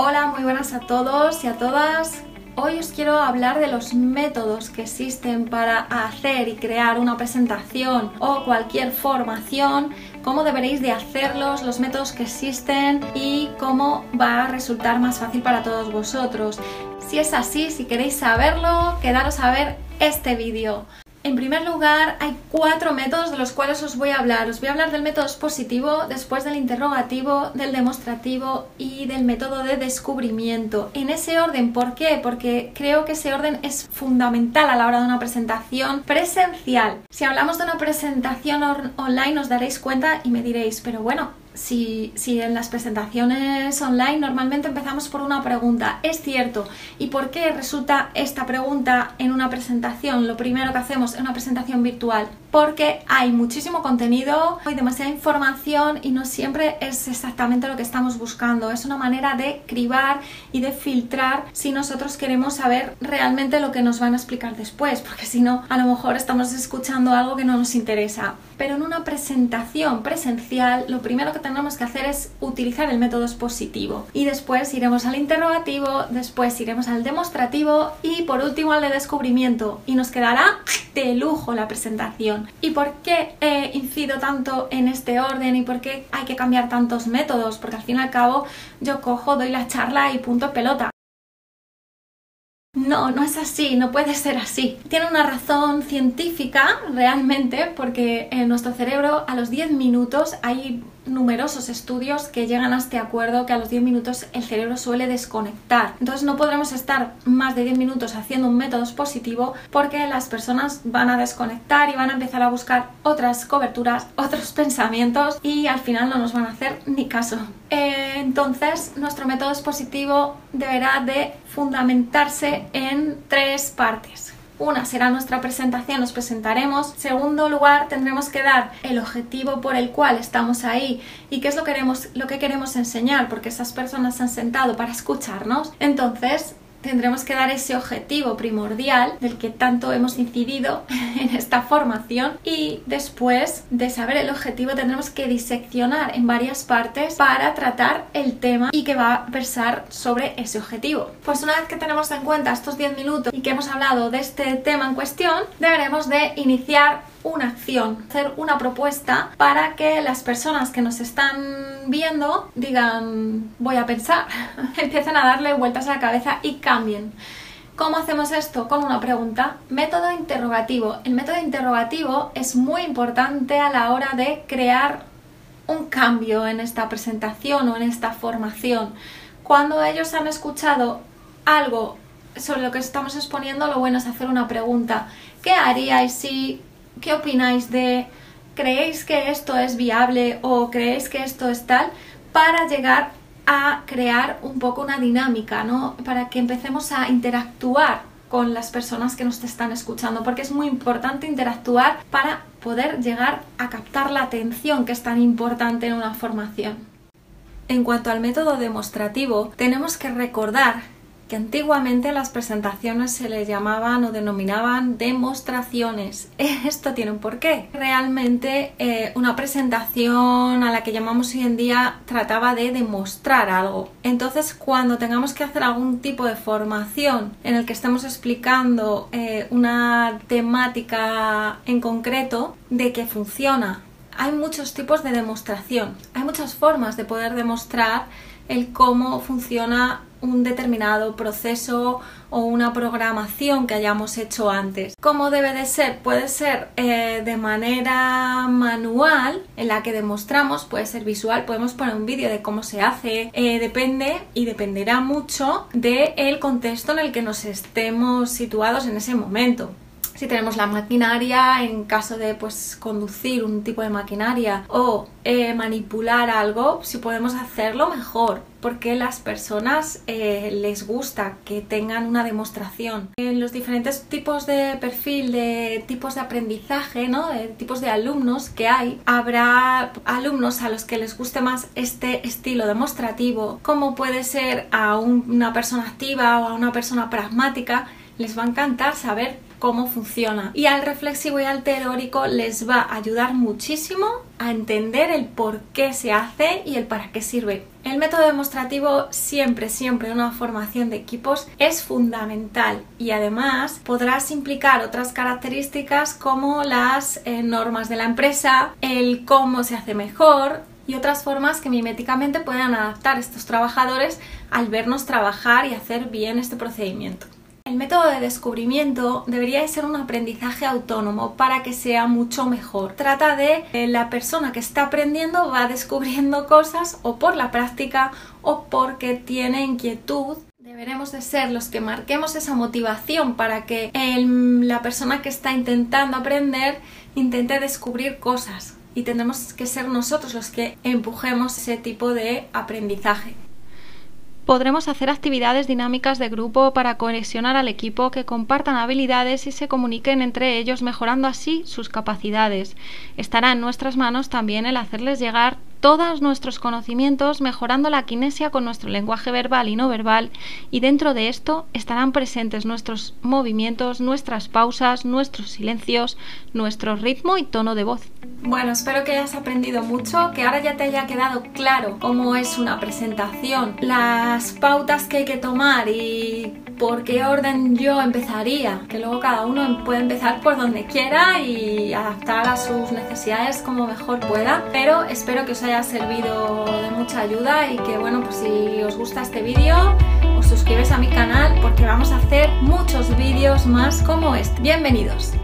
Hola, muy buenas a todos y a todas. Hoy os quiero hablar de los métodos que existen para hacer y crear una presentación o cualquier formación, cómo deberéis de hacerlos, los métodos que existen y cómo va a resultar más fácil para todos vosotros. Si es así, si queréis saberlo, quedaros a ver este vídeo. En primer lugar, hay cuatro métodos de los cuales os voy a hablar. Os voy a hablar del método expositivo, después del interrogativo, del demostrativo y del método de descubrimiento. En ese orden, ¿por qué? Porque creo que ese orden es fundamental a la hora de una presentación presencial. Si hablamos de una presentación online os daréis cuenta y me diréis, pero bueno, si, en las presentaciones online normalmente empezamos por una pregunta, es cierto, ¿y por qué resulta esta pregunta en una presentación? Lo primero que hacemos en una presentación virtual, porque hay muchísimo contenido, hay demasiada información y no siempre es exactamente lo que estamos buscando. Es una manera de cribar y de filtrar si nosotros queremos saber realmente lo que nos van a explicar después, porque si no, a lo mejor estamos escuchando algo que no nos interesa. Pero en una presentación presencial, lo primero que tenemos que hacer es utilizar el método expositivo y después iremos al interrogativo, después iremos al demostrativo y por último al de descubrimiento y nos quedará de lujo la presentación. ¿Y por qué incido tanto en este orden y por qué hay que cambiar tantos métodos? Porque al fin y al cabo yo cojo, doy la charla y punto pelota. No, no es así, no puede ser así. Tiene una razón científica realmente porque en nuestro cerebro a los 10 minutos hay numerosos estudios que llegan a este acuerdo que a los 10 minutos el cerebro suele desconectar. Entonces no podremos estar más de 10 minutos haciendo un método expositivo porque las personas van a desconectar y van a empezar a buscar otras coberturas, otros pensamientos y al final no nos van a hacer ni caso. Eh, entonces nuestro método expositivo deberá de fundamentarse en tres partes. Una será nuestra presentación, nos presentaremos. Segundo lugar, tendremos que dar el objetivo por el cual estamos ahí y qué es lo, queremos, lo que queremos enseñar, porque esas personas se han sentado para escucharnos. Entonces, tendremos que dar ese objetivo primordial del que tanto hemos incidido en esta formación y después de saber el objetivo tendremos que diseccionar en varias partes para tratar el tema y que va a versar sobre ese objetivo. Pues una vez que tenemos en cuenta estos 10 minutos y que hemos hablado de este tema en cuestión, deberemos de iniciar una acción, hacer una propuesta para que las personas que nos están viendo digan voy a pensar, empiecen a darle vueltas a la cabeza y cambien. ¿Cómo hacemos esto? Con una pregunta. Método interrogativo. El método interrogativo es muy importante a la hora de crear un cambio en esta presentación o en esta formación. Cuando ellos han escuchado algo sobre lo que estamos exponiendo, lo bueno es hacer una pregunta. ¿Qué haríais si ¿Qué opináis de creéis que esto es viable o creéis que esto es tal? Para llegar a crear un poco una dinámica, ¿no? Para que empecemos a interactuar con las personas que nos están escuchando, porque es muy importante interactuar para poder llegar a captar la atención que es tan importante en una formación. En cuanto al método demostrativo, tenemos que recordar que antiguamente las presentaciones se les llamaban o denominaban demostraciones. Esto tiene un porqué. Realmente eh, una presentación a la que llamamos hoy en día trataba de demostrar algo. Entonces cuando tengamos que hacer algún tipo de formación en el que estemos explicando eh, una temática en concreto de que funciona, hay muchos tipos de demostración. Hay muchas formas de poder demostrar el cómo funciona un determinado proceso o una programación que hayamos hecho antes. ¿Cómo debe de ser? Puede ser eh, de manera manual, en la que demostramos, puede ser visual, podemos poner un vídeo de cómo se hace, eh, depende y dependerá mucho del contexto en el que nos estemos situados en ese momento si tenemos la maquinaria en caso de pues conducir un tipo de maquinaria o eh, manipular algo, si podemos hacerlo mejor porque las personas eh, les gusta que tengan una demostración. En los diferentes tipos de perfil, de tipos de aprendizaje, ¿no? de tipos de alumnos que hay, habrá alumnos a los que les guste más este estilo demostrativo, como puede ser a una persona activa o a una persona pragmática, les va a encantar saber cómo funciona. Y al reflexivo y al teórico les va a ayudar muchísimo a entender el por qué se hace y el para qué sirve. El método demostrativo siempre, siempre una formación de equipos es fundamental y además podrás implicar otras características como las eh, normas de la empresa, el cómo se hace mejor, y otras formas que miméticamente puedan adaptar estos trabajadores al vernos trabajar y hacer bien este procedimiento. El método de descubrimiento debería ser un aprendizaje autónomo para que sea mucho mejor. Trata de eh, la persona que está aprendiendo va descubriendo cosas o por la práctica o porque tiene inquietud Deberemos de ser los que marquemos esa motivación para que la persona que está intentando aprender intente descubrir cosas y tendremos que ser nosotros los que empujemos ese tipo de aprendizaje. Podremos hacer actividades dinámicas de grupo para cohesionar al equipo, que compartan habilidades y se comuniquen entre ellos, mejorando así sus capacidades. Estará en nuestras manos también el hacerles llegar todos nuestros conocimientos, mejorando la kinesia con nuestro lenguaje verbal y no verbal, y dentro de esto estarán presentes nuestros movimientos, nuestras pausas, nuestros silencios, nuestro ritmo y tono de voz. Bueno, espero que hayas aprendido mucho, que ahora ya te haya quedado claro cómo es una presentación, las pautas que hay que tomar y por qué orden yo empezaría, que luego cada uno puede empezar por donde quiera y adaptar a sus necesidades como mejor pueda, pero espero que os haya servido de mucha ayuda y que bueno, pues si os gusta este vídeo, os suscribes a mi canal porque vamos a hacer muchos vídeos más como este. Bienvenidos.